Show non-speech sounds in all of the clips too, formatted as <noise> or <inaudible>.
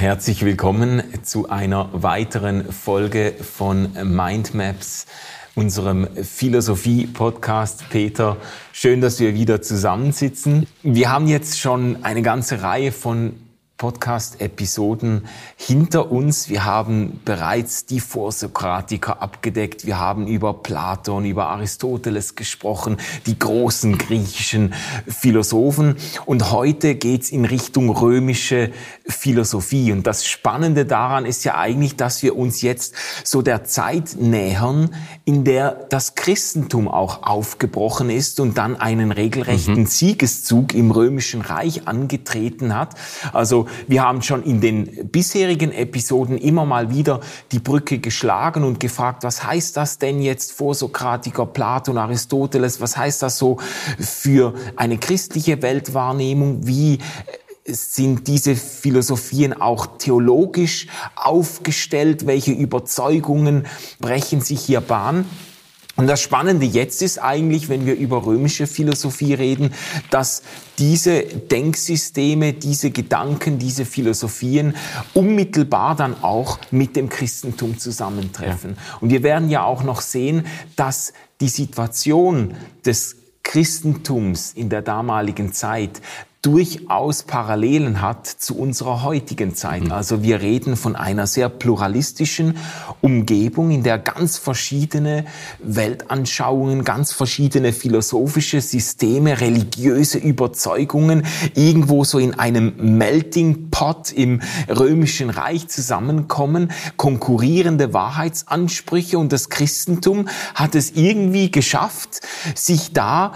herzlich willkommen zu einer weiteren Folge von Mindmaps, unserem Philosophie-Podcast. Peter, schön, dass wir wieder zusammensitzen. Wir haben jetzt schon eine ganze Reihe von Podcast-Episoden hinter uns. Wir haben bereits die Vorsokratiker abgedeckt. Wir haben über Platon, über Aristoteles gesprochen, die großen griechischen Philosophen. Und heute geht's in Richtung römische Philosophie. Und das Spannende daran ist ja eigentlich, dass wir uns jetzt so der Zeit nähern, in der das Christentum auch aufgebrochen ist und dann einen regelrechten mhm. Siegeszug im römischen Reich angetreten hat. Also wir haben schon in den bisherigen Episoden immer mal wieder die Brücke geschlagen und gefragt, was heißt das denn jetzt Vorsokratiker, Platon, Aristoteles, was heißt das so für eine christliche Weltwahrnehmung, wie sind diese Philosophien auch theologisch aufgestellt? Welche Überzeugungen brechen sich hier Bahn? Und das Spannende jetzt ist eigentlich, wenn wir über römische Philosophie reden, dass diese Denksysteme, diese Gedanken, diese Philosophien unmittelbar dann auch mit dem Christentum zusammentreffen. Ja. Und wir werden ja auch noch sehen, dass die Situation des Christentums in der damaligen Zeit durchaus Parallelen hat zu unserer heutigen Zeit. Mhm. Also wir reden von einer sehr pluralistischen Umgebung, in der ganz verschiedene Weltanschauungen, ganz verschiedene philosophische Systeme, religiöse Überzeugungen irgendwo so in einem Melting Pot im römischen Reich zusammenkommen, konkurrierende Wahrheitsansprüche und das Christentum hat es irgendwie geschafft, sich da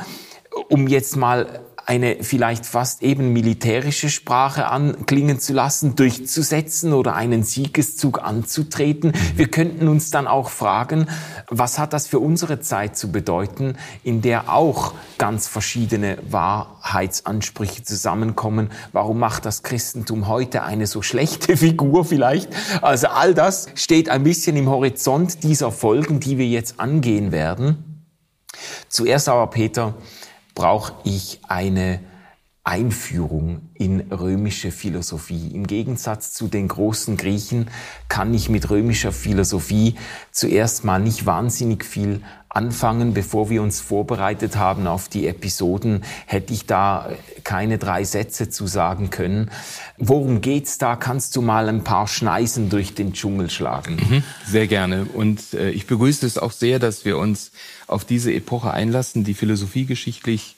um jetzt mal eine vielleicht fast eben militärische Sprache anklingen zu lassen, durchzusetzen oder einen Siegeszug anzutreten. Wir könnten uns dann auch fragen, was hat das für unsere Zeit zu bedeuten, in der auch ganz verschiedene Wahrheitsansprüche zusammenkommen? Warum macht das Christentum heute eine so schlechte <laughs> Figur vielleicht? Also all das steht ein bisschen im Horizont dieser Folgen, die wir jetzt angehen werden. Zuerst aber, Peter, brauche ich eine Einführung in römische Philosophie. Im Gegensatz zu den großen Griechen kann ich mit römischer Philosophie zuerst mal nicht wahnsinnig viel anfangen. Bevor wir uns vorbereitet haben auf die Episoden, hätte ich da keine drei Sätze zu sagen können. Worum geht's da? Kannst du mal ein paar Schneisen durch den Dschungel schlagen? Mhm, sehr gerne. Und äh, ich begrüße es auch sehr, dass wir uns auf diese Epoche einlassen, die philosophiegeschichtlich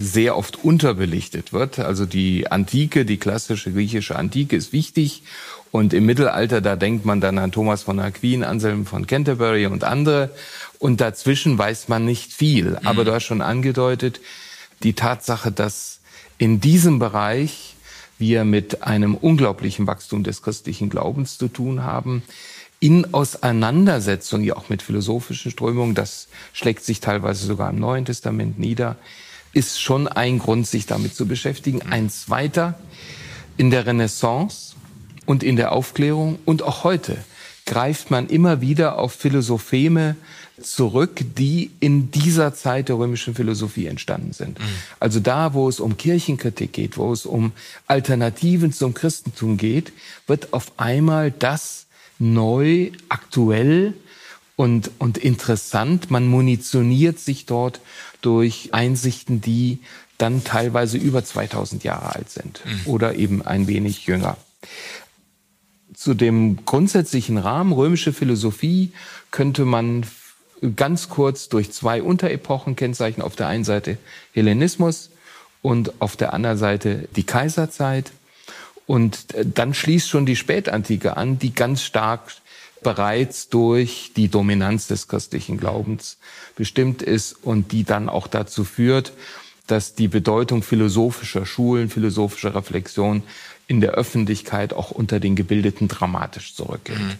sehr oft unterbelichtet wird. Also die Antike, die klassische griechische Antike ist wichtig. Und im Mittelalter, da denkt man dann an Thomas von Aquin, Anselm von Canterbury und andere. Und dazwischen weiß man nicht viel. Aber du hast schon angedeutet, die Tatsache, dass in diesem Bereich wir mit einem unglaublichen Wachstum des christlichen Glaubens zu tun haben, in Auseinandersetzung ja auch mit philosophischen Strömungen, das schlägt sich teilweise sogar im Neuen Testament nieder, ist schon ein Grund, sich damit zu beschäftigen. Ein zweiter, in der Renaissance und in der Aufklärung und auch heute greift man immer wieder auf Philosopheme zurück, die in dieser Zeit der römischen Philosophie entstanden sind. Mhm. Also da, wo es um Kirchenkritik geht, wo es um Alternativen zum Christentum geht, wird auf einmal das neu, aktuell und, und interessant. Man munitioniert sich dort durch Einsichten, die dann teilweise über 2000 Jahre alt sind mhm. oder eben ein wenig jünger. Zu dem grundsätzlichen Rahmen römische Philosophie könnte man ganz kurz durch zwei Unterepochen kennzeichnen. Auf der einen Seite Hellenismus und auf der anderen Seite die Kaiserzeit. Und äh, dann schließt schon die Spätantike an, die ganz stark bereits durch die Dominanz des christlichen Glaubens bestimmt ist und die dann auch dazu führt, dass die Bedeutung philosophischer Schulen, philosophischer Reflexion in der Öffentlichkeit auch unter den Gebildeten dramatisch zurückgeht. Mhm.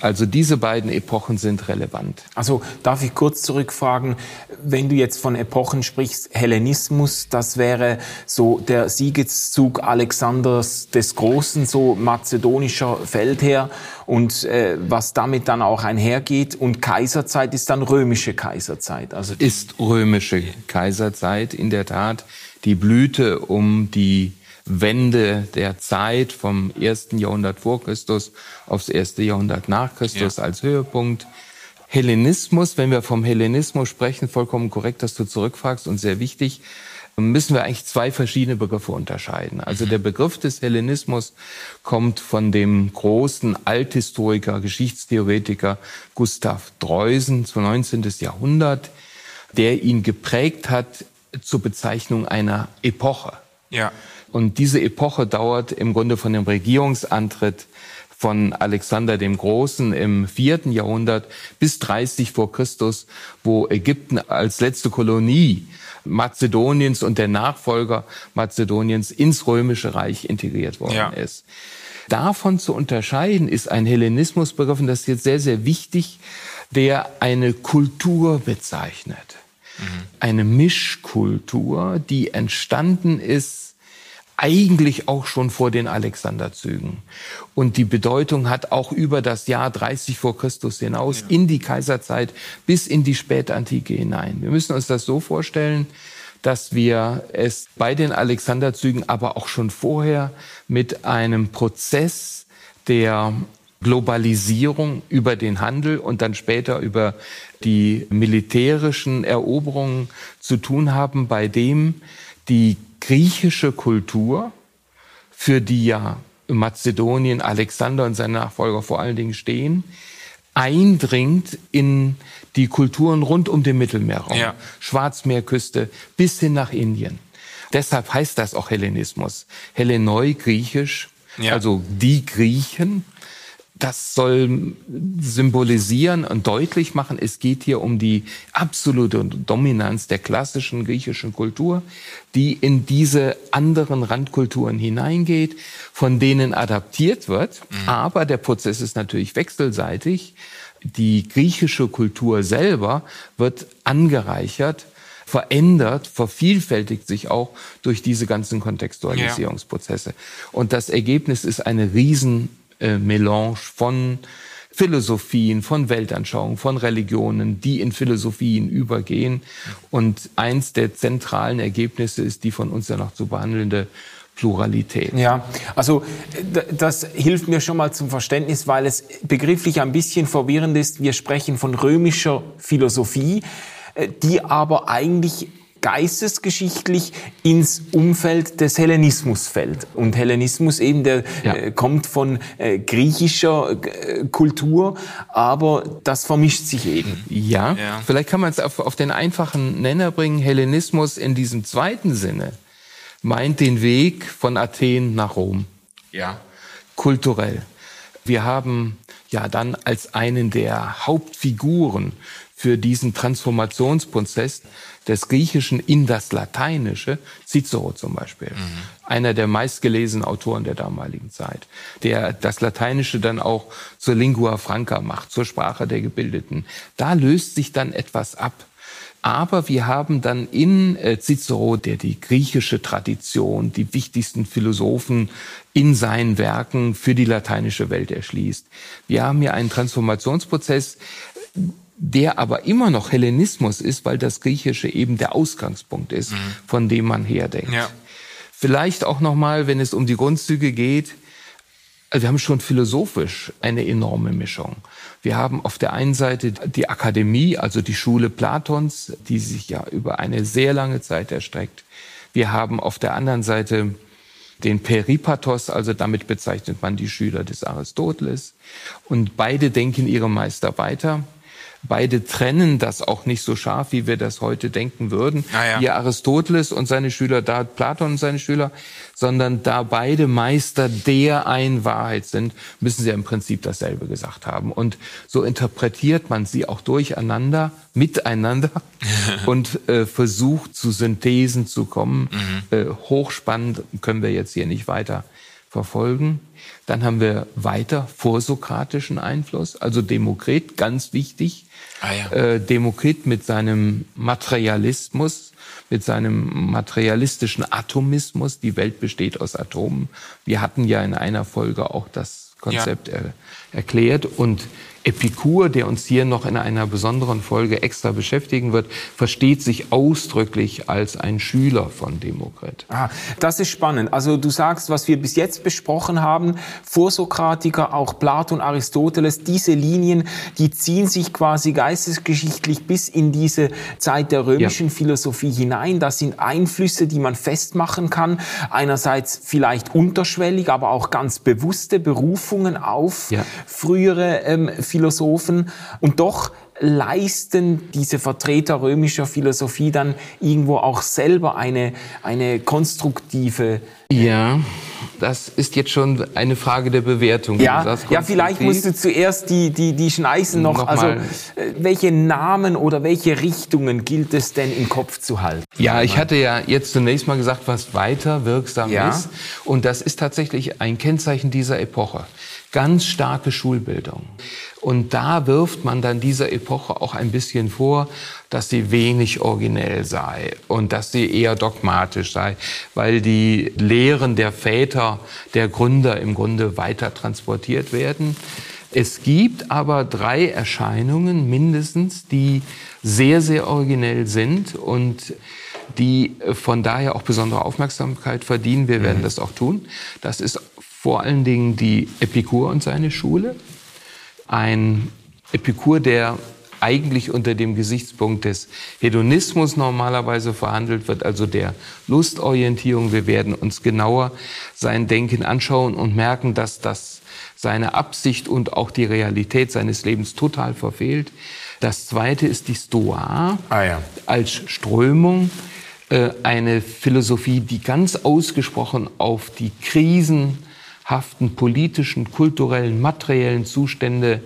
Also diese beiden Epochen sind relevant. Also darf ich kurz zurückfragen, wenn du jetzt von Epochen sprichst, Hellenismus, das wäre so der Siegeszug Alexanders des Großen, so mazedonischer Feldherr und äh, was damit dann auch einhergeht. Und Kaiserzeit ist dann römische Kaiserzeit. Also ist römische Kaiserzeit in der Tat die Blüte um die Wende der Zeit vom ersten Jahrhundert vor Christus aufs erste Jahrhundert nach Christus ja. als Höhepunkt. Hellenismus, wenn wir vom Hellenismus sprechen, vollkommen korrekt, dass du zurückfragst und sehr wichtig, müssen wir eigentlich zwei verschiedene Begriffe unterscheiden. Also mhm. der Begriff des Hellenismus kommt von dem großen Althistoriker, Geschichtstheoretiker Gustav Dreusen zu 19. Jahrhundert, der ihn geprägt hat zur Bezeichnung einer Epoche. Ja. Und diese Epoche dauert im Grunde von dem Regierungsantritt von Alexander dem Großen im vierten Jahrhundert bis 30 vor Christus, wo Ägypten als letzte Kolonie Mazedoniens und der Nachfolger Mazedoniens ins römische Reich integriert worden ja. ist. Davon zu unterscheiden ist ein Hellenismusbegriff, und das ist jetzt sehr, sehr wichtig, der eine Kultur bezeichnet. Mhm. Eine Mischkultur, die entstanden ist eigentlich auch schon vor den Alexanderzügen. Und die Bedeutung hat auch über das Jahr 30 vor Christus hinaus ja. in die Kaiserzeit bis in die Spätantike hinein. Wir müssen uns das so vorstellen, dass wir es bei den Alexanderzügen, aber auch schon vorher mit einem Prozess der Globalisierung über den Handel und dann später über die militärischen Eroberungen zu tun haben, bei dem die griechische Kultur, für die ja Mazedonien, Alexander und seine Nachfolger vor allen Dingen stehen, eindringt in die Kulturen rund um den Mittelmeerraum, ja. Schwarzmeerküste bis hin nach Indien. Deshalb heißt das auch Hellenismus. Hellenoi, griechisch, ja. also die Griechen, das soll symbolisieren und deutlich machen, es geht hier um die absolute Dominanz der klassischen griechischen Kultur, die in diese anderen Randkulturen hineingeht, von denen adaptiert wird. Mhm. Aber der Prozess ist natürlich wechselseitig. Die griechische Kultur selber wird angereichert verändert, vervielfältigt sich auch durch diese ganzen Kontextualisierungsprozesse. Ja. Und das Ergebnis ist eine riesen äh, Melange von Philosophien, von Weltanschauungen, von Religionen, die in Philosophien übergehen. Und eins der zentralen Ergebnisse ist die von uns ja noch zu behandelnde Pluralität. Ja, also das hilft mir schon mal zum Verständnis, weil es begrifflich ein bisschen verwirrend ist. Wir sprechen von römischer Philosophie, äh, die aber eigentlich geistesgeschichtlich ins Umfeld des Hellenismus fällt. Und Hellenismus eben, der ja. äh, kommt von äh, griechischer äh, Kultur, aber das vermischt sich eben. Ja, ja. vielleicht kann man es auf, auf den einfachen Nenner bringen. Hellenismus in diesem zweiten Sinne meint den Weg von Athen nach Rom. Ja. Kulturell. Wir haben ja dann als einen der Hauptfiguren für diesen Transformationsprozess des Griechischen in das Lateinische, Cicero zum Beispiel, mhm. einer der meistgelesenen Autoren der damaligen Zeit, der das Lateinische dann auch zur Lingua Franca macht, zur Sprache der Gebildeten. Da löst sich dann etwas ab. Aber wir haben dann in äh, Cicero, der die griechische Tradition, die wichtigsten Philosophen in seinen Werken für die lateinische Welt erschließt. Wir haben hier einen Transformationsprozess, der aber immer noch Hellenismus ist, weil das Griechische eben der Ausgangspunkt ist, mhm. von dem man herdenkt. Ja. Vielleicht auch nochmal, wenn es um die Grundzüge geht, also wir haben schon philosophisch eine enorme Mischung. Wir haben auf der einen Seite die Akademie, also die Schule Platons, die sich ja über eine sehr lange Zeit erstreckt. Wir haben auf der anderen Seite den Peripatos, also damit bezeichnet man die Schüler des Aristoteles. Und beide denken ihre Meister weiter. Beide trennen das auch nicht so scharf, wie wir das heute denken würden. Ah, ja. Hier Aristoteles und seine Schüler, da Platon und seine Schüler, sondern da beide Meister der ein Wahrheit sind, müssen sie im Prinzip dasselbe gesagt haben. Und so interpretiert man sie auch durcheinander, miteinander <laughs> und äh, versucht zu Synthesen zu kommen. Mhm. Äh, hochspannend können wir jetzt hier nicht weiter verfolgen. Dann haben wir weiter vorsokratischen Einfluss, also Demokrit, ganz wichtig. Ah, ja. äh, Demokrit mit seinem Materialismus, mit seinem materialistischen Atomismus. Die Welt besteht aus Atomen. Wir hatten ja in einer Folge auch das Konzept ja. erklärt und Epikur, der uns hier noch in einer besonderen Folge extra beschäftigen wird, versteht sich ausdrücklich als ein Schüler von Demokrit. Ah, das ist spannend. Also du sagst, was wir bis jetzt besprochen haben, Vorsokratiker, auch Platon, Aristoteles, diese Linien, die ziehen sich quasi geistesgeschichtlich bis in diese Zeit der römischen ja. Philosophie hinein. Das sind Einflüsse, die man festmachen kann. Einerseits vielleicht unterschwellig, aber auch ganz bewusste Berufungen auf ja. frühere ähm, Philosophen und doch leisten diese Vertreter römischer Philosophie dann irgendwo auch selber eine, eine konstruktive. Ja, das ist jetzt schon eine Frage der Bewertung. Ja, ja vielleicht musst du zuerst die, die, die Schneisen noch, noch also äh, welche Namen oder welche Richtungen gilt es denn im Kopf zu halten? Ja, ich hatte ja jetzt zunächst mal gesagt, was weiter wirksam ja. ist. Und das ist tatsächlich ein Kennzeichen dieser Epoche ganz starke Schulbildung. Und da wirft man dann dieser Epoche auch ein bisschen vor, dass sie wenig originell sei und dass sie eher dogmatisch sei, weil die Lehren der Väter, der Gründer im Grunde weiter transportiert werden. Es gibt aber drei Erscheinungen mindestens, die sehr, sehr originell sind und die von daher auch besondere Aufmerksamkeit verdienen. Wir werden mhm. das auch tun. Das ist vor allen Dingen die Epikur und seine Schule. Ein Epikur, der eigentlich unter dem Gesichtspunkt des Hedonismus normalerweise verhandelt wird, also der Lustorientierung. Wir werden uns genauer sein Denken anschauen und merken, dass das seine Absicht und auch die Realität seines Lebens total verfehlt. Das zweite ist die Stoa ah, ja. als Strömung, äh, eine Philosophie, die ganz ausgesprochen auf die Krisen haften politischen, kulturellen, materiellen Zustände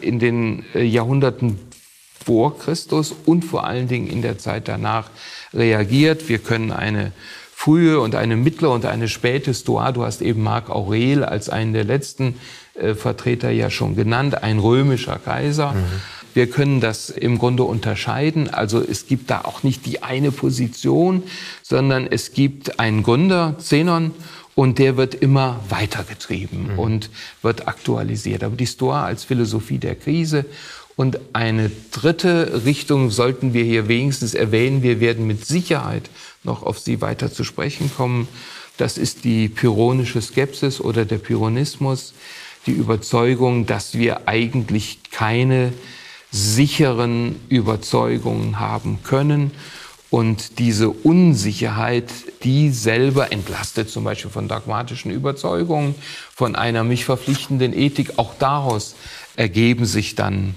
in den äh, Jahrhunderten vor Christus und vor allen Dingen in der Zeit danach reagiert. Wir können eine frühe und eine mittlere und eine späte Stoa, du hast eben Marc Aurel als einen der letzten äh, Vertreter ja schon genannt, ein römischer Kaiser. Mhm. Wir können das im Grunde unterscheiden. Also es gibt da auch nicht die eine Position, sondern es gibt einen Gründer, Zenon, und der wird immer weitergetrieben mhm. und wird aktualisiert. Aber die Stoa als Philosophie der Krise und eine dritte Richtung sollten wir hier wenigstens erwähnen. Wir werden mit Sicherheit noch auf sie weiter zu sprechen kommen. Das ist die pyrrhonische Skepsis oder der Pyrrhonismus, die Überzeugung, dass wir eigentlich keine sicheren Überzeugungen haben können und diese Unsicherheit, die selber entlastet zum Beispiel von dogmatischen Überzeugungen, von einer mich verpflichtenden Ethik, auch daraus ergeben sich dann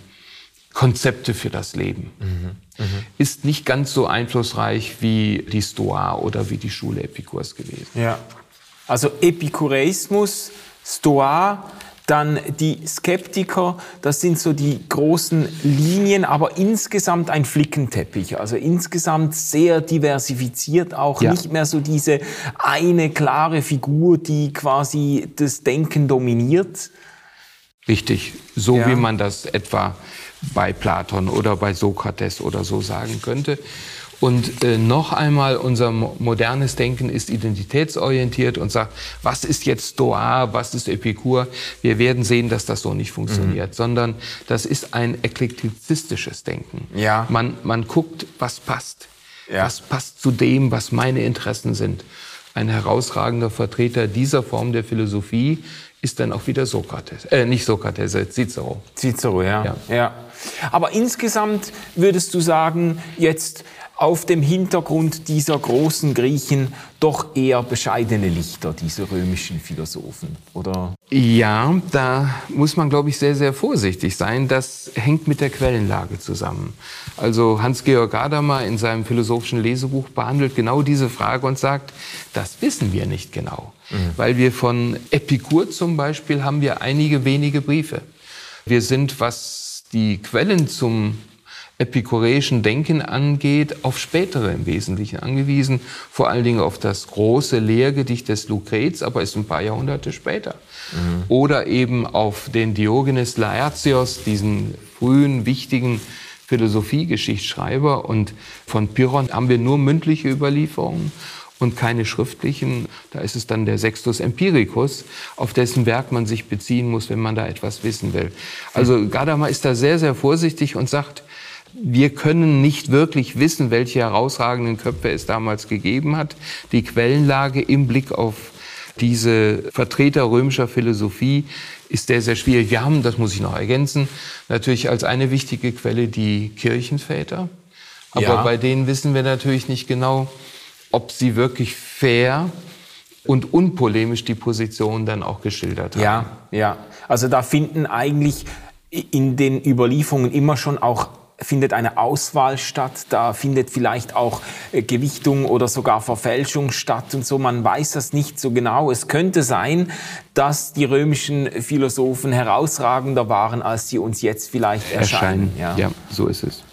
Konzepte für das Leben. Mhm. Mhm. Ist nicht ganz so einflussreich wie die Stoa oder wie die Schule Epikurs gewesen. Ja. Also Epikureismus, Stoa, dann die Skeptiker, das sind so die großen Linien, aber insgesamt ein Flickenteppich. Also insgesamt sehr diversifiziert, auch ja. nicht mehr so diese eine klare Figur, die quasi das Denken dominiert. Richtig, so ja. wie man das etwa bei Platon oder bei Sokrates oder so sagen könnte. Und äh, noch einmal, unser modernes Denken ist identitätsorientiert und sagt, was ist jetzt Stoa, was ist Epikur? Wir werden sehen, dass das so nicht funktioniert, mhm. sondern das ist ein eklektizistisches Denken. Ja. Man, man guckt, was passt. Ja. Was passt zu dem, was meine Interessen sind. Ein herausragender Vertreter dieser Form der Philosophie ist dann auch wieder Sokrates. Äh, nicht Sokrates, äh, Cicero. Cicero, ja. ja. ja. Aber insgesamt würdest du sagen, jetzt auf dem Hintergrund dieser großen Griechen doch eher bescheidene Lichter, diese römischen Philosophen, oder? Ja, da muss man, glaube ich, sehr, sehr vorsichtig sein. Das hängt mit der Quellenlage zusammen. Also Hans-Georg Gadamer in seinem philosophischen Lesebuch behandelt genau diese Frage und sagt, das wissen wir nicht genau. Mhm. Weil wir von Epikur zum Beispiel haben wir einige wenige Briefe. Wir sind, was die Quellen zum epikureischen Denken angeht, auf spätere im Wesentlichen angewiesen, vor allen Dingen auf das große Lehrgedicht des Lucrez, aber ist ein paar Jahrhunderte später. Mhm. Oder eben auf den Diogenes Laertios, diesen frühen, wichtigen Philosophiegeschichtsschreiber. Und von Pyrrhon haben wir nur mündliche Überlieferungen. und keine schriftlichen. Da ist es dann der Sextus Empiricus, auf dessen Werk man sich beziehen muss, wenn man da etwas wissen will. Also Gadamer ist da sehr, sehr vorsichtig und sagt, wir können nicht wirklich wissen, welche herausragenden Köpfe es damals gegeben hat. Die Quellenlage im Blick auf diese Vertreter römischer Philosophie ist sehr, sehr schwierig. Wir haben, das muss ich noch ergänzen, natürlich als eine wichtige Quelle die Kirchenväter. Aber ja. bei denen wissen wir natürlich nicht genau, ob sie wirklich fair und unpolemisch die Position dann auch geschildert haben. Ja, ja. Also da finden eigentlich in den Überlieferungen immer schon auch findet eine Auswahl statt, da findet vielleicht auch äh, Gewichtung oder sogar Verfälschung statt und so. Man weiß das nicht so genau. Es könnte sein, dass die römischen Philosophen herausragender waren, als sie uns jetzt vielleicht erscheinen. erscheinen. Ja. ja, so ist es.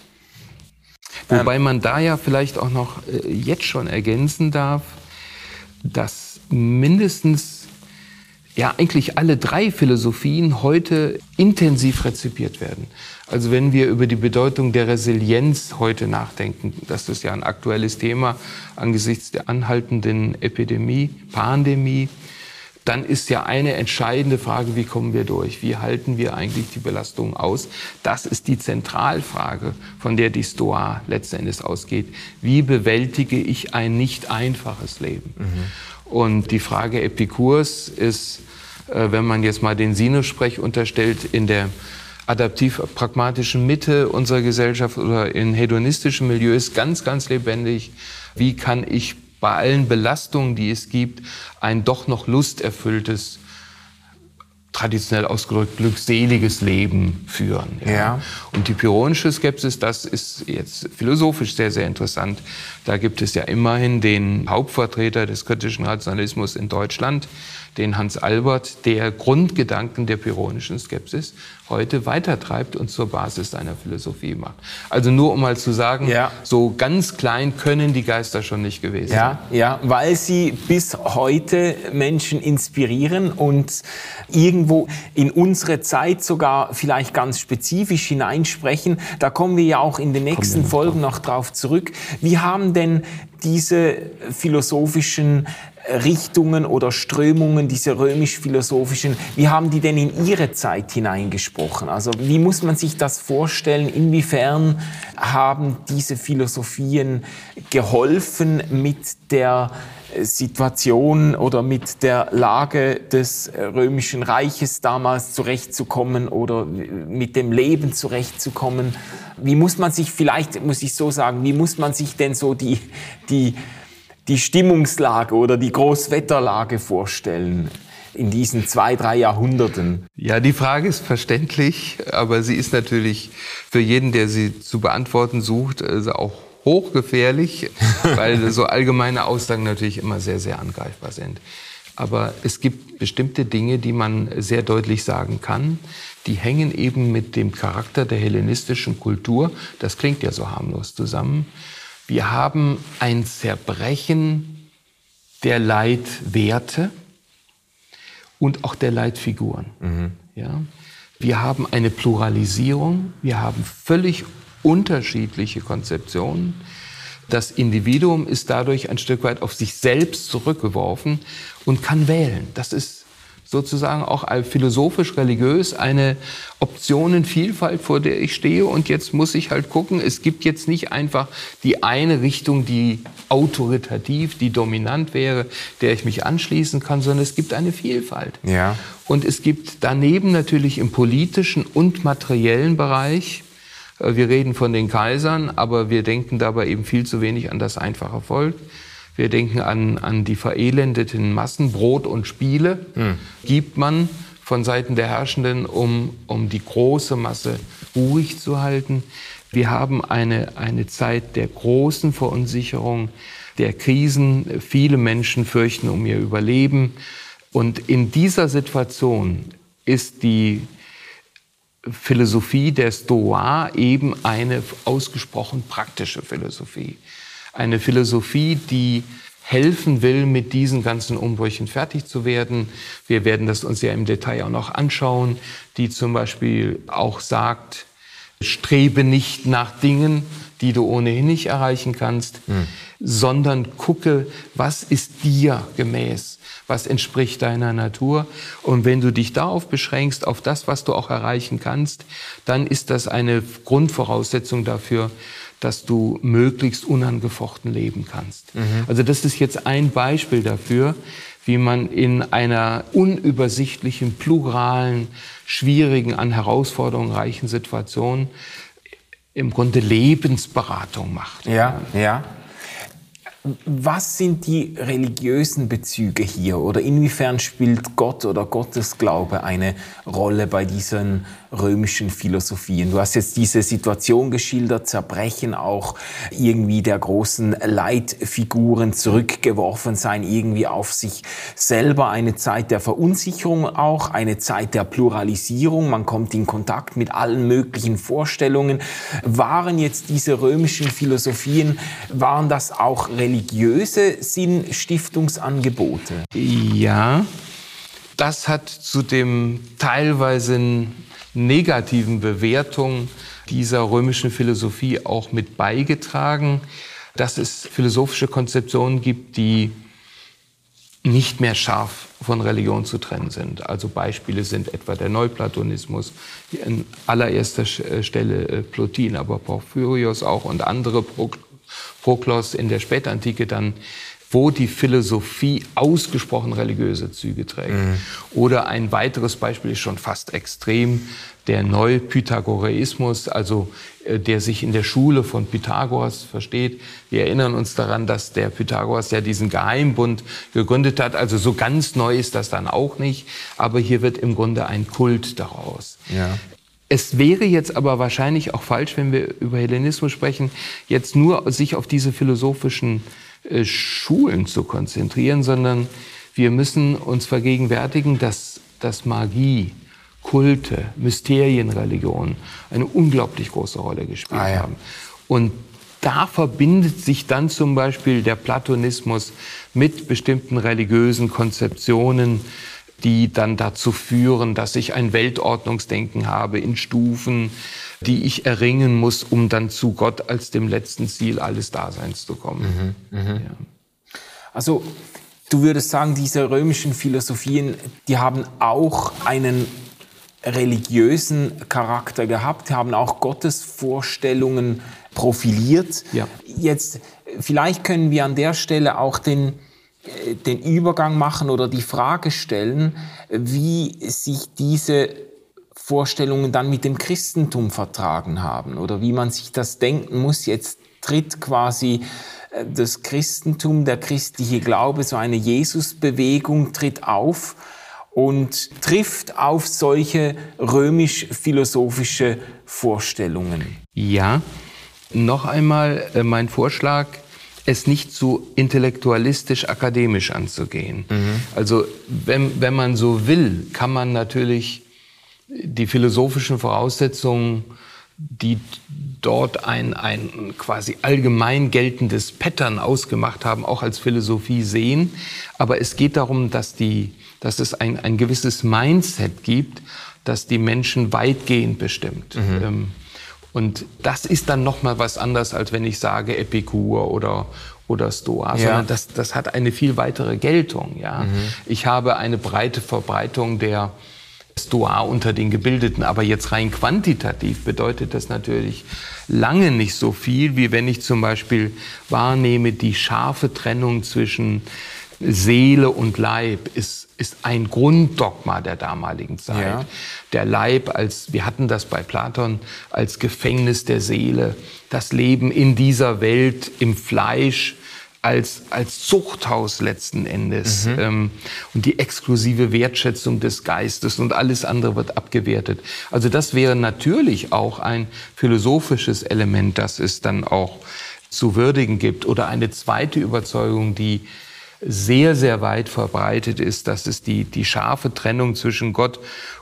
Wobei ähm, man da ja vielleicht auch noch äh, jetzt schon ergänzen darf, dass mindestens ja eigentlich alle drei Philosophien heute intensiv rezipiert werden. Also wenn wir über die Bedeutung der Resilienz heute nachdenken, das ist ja ein aktuelles Thema angesichts der anhaltenden Epidemie, Pandemie, dann ist ja eine entscheidende Frage, wie kommen wir durch? Wie halten wir eigentlich die Belastung aus? Das ist die Zentralfrage, von der die Stoa letzten Endes ausgeht. Wie bewältige ich ein nicht einfaches Leben? Mhm. Und die Frage Epikurs ist, äh, wenn man jetzt mal den Sinusprech unterstellt, in der adaptiv-pragmatischen Mitte unserer Gesellschaft oder in hedonistischen Milieus ganz, ganz lebendig. Wie kann ich bei allen Belastungen, die es gibt, ein doch noch lusterfülltes, traditionell ausgedrückt glückseliges Leben führen. Ja. ja. Und die pyrrhonische Skepsis, das ist jetzt philosophisch sehr, sehr interessant. Da gibt es ja immerhin den Hauptvertreter des kritischen Rationalismus in Deutschland, den Hans Albert, der Grundgedanken der pyrrhonischen Skepsis heute weitertreibt und zur Basis seiner Philosophie macht. Also nur um mal zu sagen, ja. so ganz klein können die Geister schon nicht gewesen ja, sein. Ja, weil sie bis heute Menschen inspirieren und irgendwo in unsere Zeit sogar vielleicht ganz spezifisch hineinsprechen. Da kommen wir ja auch in den nächsten Folgen noch drauf zurück. Wie haben denn diese philosophischen Richtungen oder Strömungen, diese römisch-philosophischen, wie haben die denn in ihre Zeit hineingesprochen? Also wie muss man sich das vorstellen? Inwiefern haben diese Philosophien geholfen mit der Situation oder mit der Lage des römischen Reiches damals zurechtzukommen oder mit dem Leben zurechtzukommen? Wie muss man sich vielleicht, muss ich so sagen, wie muss man sich denn so die, die die Stimmungslage oder die Großwetterlage vorstellen in diesen zwei, drei Jahrhunderten? Ja, die Frage ist verständlich, aber sie ist natürlich für jeden, der sie zu beantworten sucht, also auch hochgefährlich, <laughs> weil so allgemeine Aussagen natürlich immer sehr, sehr angreifbar sind. Aber es gibt bestimmte Dinge, die man sehr deutlich sagen kann. Die hängen eben mit dem Charakter der hellenistischen Kultur, das klingt ja so harmlos zusammen, wir haben ein Zerbrechen der Leitwerte und auch der Leitfiguren. Mhm. Ja? Wir haben eine Pluralisierung, wir haben völlig unterschiedliche Konzeptionen. Das Individuum ist dadurch ein Stück weit auf sich selbst zurückgeworfen und kann wählen. Das ist sozusagen auch philosophisch-religiös eine Optionenvielfalt, vor der ich stehe. Und jetzt muss ich halt gucken, es gibt jetzt nicht einfach die eine Richtung, die autoritativ, die dominant wäre, der ich mich anschließen kann, sondern es gibt eine Vielfalt. Ja. Und es gibt daneben natürlich im politischen und materiellen Bereich, äh, wir reden von den Kaisern, aber wir denken dabei eben viel zu wenig an das einfache Volk. Wir denken an, an die verelendeten Massen. Brot und Spiele hm. gibt man von Seiten der Herrschenden, um, um die große Masse ruhig zu halten. Wir haben eine, eine Zeit der großen Verunsicherung, der Krisen. Viele Menschen fürchten um ihr Überleben. Und in dieser Situation ist die Philosophie der Stoa eben eine ausgesprochen praktische Philosophie eine Philosophie, die helfen will, mit diesen ganzen Umbrüchen fertig zu werden. Wir werden das uns ja im Detail auch noch anschauen, die zum Beispiel auch sagt, strebe nicht nach Dingen, die du ohnehin nicht erreichen kannst, mhm. sondern gucke, was ist dir gemäß, was entspricht deiner Natur. Und wenn du dich darauf beschränkst, auf das, was du auch erreichen kannst, dann ist das eine Grundvoraussetzung dafür, dass du möglichst unangefochten leben kannst. Mhm. Also das ist jetzt ein Beispiel dafür, wie man in einer unübersichtlichen, pluralen, schwierigen, an Herausforderungen reichen Situation im Grunde Lebensberatung macht. Ja, ja. Was sind die religiösen Bezüge hier oder inwiefern spielt Gott oder Gottesglaube eine Rolle bei diesen römischen Philosophien. Du hast jetzt diese Situation geschildert, Zerbrechen auch irgendwie der großen Leitfiguren zurückgeworfen sein, irgendwie auf sich selber, eine Zeit der Verunsicherung auch, eine Zeit der Pluralisierung, man kommt in Kontakt mit allen möglichen Vorstellungen. Waren jetzt diese römischen Philosophien, waren das auch religiöse Sinnstiftungsangebote? Ja, das hat zu dem teilweise negativen Bewertung dieser römischen Philosophie auch mit beigetragen, dass es philosophische Konzeptionen gibt, die nicht mehr scharf von Religion zu trennen sind. Also Beispiele sind etwa der Neuplatonismus, an allererster äh, Stelle äh, Plotin, aber Porphyrios auch und andere Proklos in der Spätantike dann wo die Philosophie ausgesprochen religiöse Züge trägt. Mhm. Oder ein weiteres Beispiel ist schon fast extrem, der Neupythagoreismus, also äh, der sich in der Schule von Pythagoras versteht. Wir erinnern uns daran, dass der Pythagoras ja diesen Geheimbund gegründet hat. Also so ganz neu ist das dann auch nicht. Aber hier wird im Grunde ein Kult daraus. Ja. Es wäre jetzt aber wahrscheinlich auch falsch, wenn wir über Hellenismus sprechen, jetzt nur sich auf diese philosophischen äh, Schulen zu konzentrieren, sondern wir müssen uns vergegenwärtigen, dass, dass Magie, Kulte, Mysterienreligionen eine unglaublich große Rolle gespielt ah, ja. haben. Und da verbindet sich dann zum Beispiel der Platonismus mit bestimmten religiösen Konzeptionen, die dann dazu führen, dass ich ein Weltordnungsdenken habe in Stufen, die ich erringen muss, um dann zu Gott als dem letzten Ziel alles Daseins zu kommen. Mhm, mh. ja. Also du würdest sagen, diese römischen Philosophien, die haben auch einen religiösen Charakter gehabt, haben auch Gottesvorstellungen profiliert. Ja. Jetzt vielleicht können wir an der Stelle auch den den Übergang machen oder die Frage stellen, wie sich diese Vorstellungen dann mit dem Christentum vertragen haben oder wie man sich das denken muss. Jetzt tritt quasi äh, das Christentum, der christliche Glaube, so eine Jesusbewegung tritt auf und trifft auf solche römisch-philosophische Vorstellungen. Ja, noch einmal äh, mein Vorschlag, es nicht zu intellektualistisch-akademisch anzugehen. Mhm. Also wenn, wenn man so will, kann man natürlich die philosophischen Voraussetzungen, die dort ein, ein quasi allgemein geltendes Pattern ausgemacht haben, auch als Philosophie sehen. Aber es geht darum, dass, die, dass es ein, ein gewisses Mindset gibt, das die Menschen weitgehend bestimmt. Mhm. Ähm, und das ist dann noch mal was anderes, als wenn ich sage Epikur oder oder Stoa, ja. sondern das, das hat eine viel weitere Geltung. Ja, mhm. ich habe eine breite Verbreitung der Stoa unter den Gebildeten. Aber jetzt rein quantitativ bedeutet das natürlich lange nicht so viel, wie wenn ich zum Beispiel wahrnehme, die scharfe Trennung zwischen Seele und Leib ist, ist ein Grunddogma der damaligen Zeit. Ja. Der Leib als, wir hatten das bei Platon, als Gefängnis der Seele. Das Leben in dieser Welt im Fleisch als, als Zuchthaus letzten Endes. Mhm. Ähm, und die exklusive Wertschätzung des Geistes und alles andere wird abgewertet. Also das wäre natürlich auch ein philosophisches Element, das es dann auch zu würdigen gibt. Oder eine zweite Überzeugung, die sehr, sehr weit verbreitet ist, dass es die, die scharfe Trennung zwischen Gott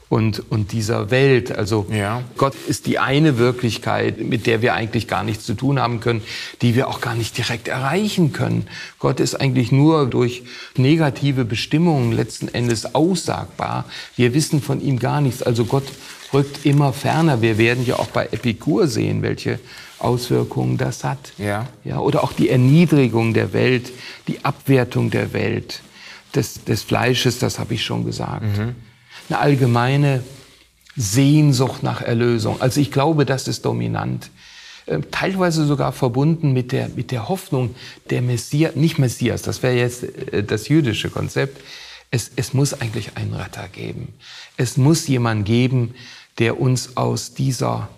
und, und dieser Welt. Also ja. Gott ist die eine Wirklichkeit, mit der wir eigentlich gar nichts zu tun haben können, die wir auch gar nicht direkt erreichen können. Gott ist eigentlich nur durch negative Bestimmungen letzten Endes aussagbar. Wir wissen von ihm gar nichts. Also Gott rückt immer ferner. Wir werden ja auch bei Epikur sehen, welche Auswirkungen das hat. Ja. Ja, oder auch die Erniedrigung der Welt, die Abwertung der Welt, des, des Fleisches, das habe ich schon gesagt. Mhm. Eine allgemeine Sehnsucht nach Erlösung. Also ich glaube, das ist dominant. Ähm, teilweise sogar verbunden mit der, mit der Hoffnung der Messias, nicht Messias, das wäre jetzt äh, das jüdische Konzept. Es, es muss eigentlich einen Retter geben. Es muss jemand geben, der uns aus dieser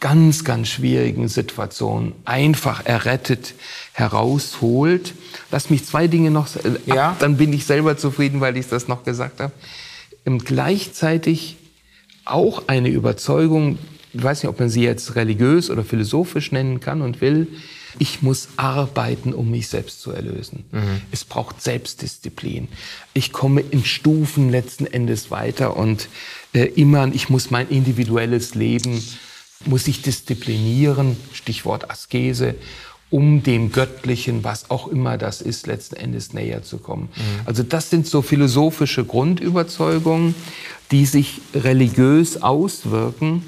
ganz, ganz schwierigen Situation einfach errettet herausholt. Lass mich zwei Dinge noch, äh, ja. dann bin ich selber zufrieden, weil ich das noch gesagt habe. Und gleichzeitig auch eine Überzeugung, ich weiß nicht, ob man sie jetzt religiös oder philosophisch nennen kann und will, ich muss arbeiten, um mich selbst zu erlösen. Mhm. Es braucht Selbstdisziplin. Ich komme in Stufen letzten Endes weiter und äh, immer, ich muss mein individuelles Leben muss sich disziplinieren, Stichwort Askese, um dem Göttlichen, was auch immer das ist, letzten Endes näher zu kommen. Mhm. Also das sind so philosophische Grundüberzeugungen, die sich religiös auswirken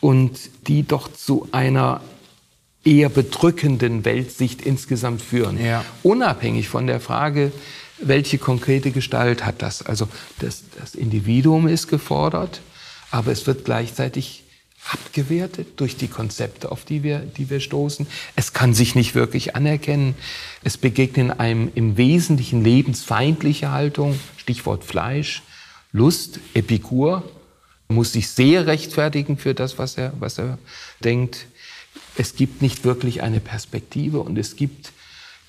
und die doch zu einer eher bedrückenden Weltsicht insgesamt führen. Ja. Unabhängig von der Frage, welche konkrete Gestalt hat das? Also das, das Individuum ist gefordert, aber es wird gleichzeitig abgewertet durch die Konzepte, auf die wir, die wir stoßen. Es kann sich nicht wirklich anerkennen. Es begegnet einem im Wesentlichen lebensfeindliche Haltung, Stichwort Fleisch, Lust, Epikur, muss sich sehr rechtfertigen für das, was er, was er denkt. Es gibt nicht wirklich eine Perspektive und es gibt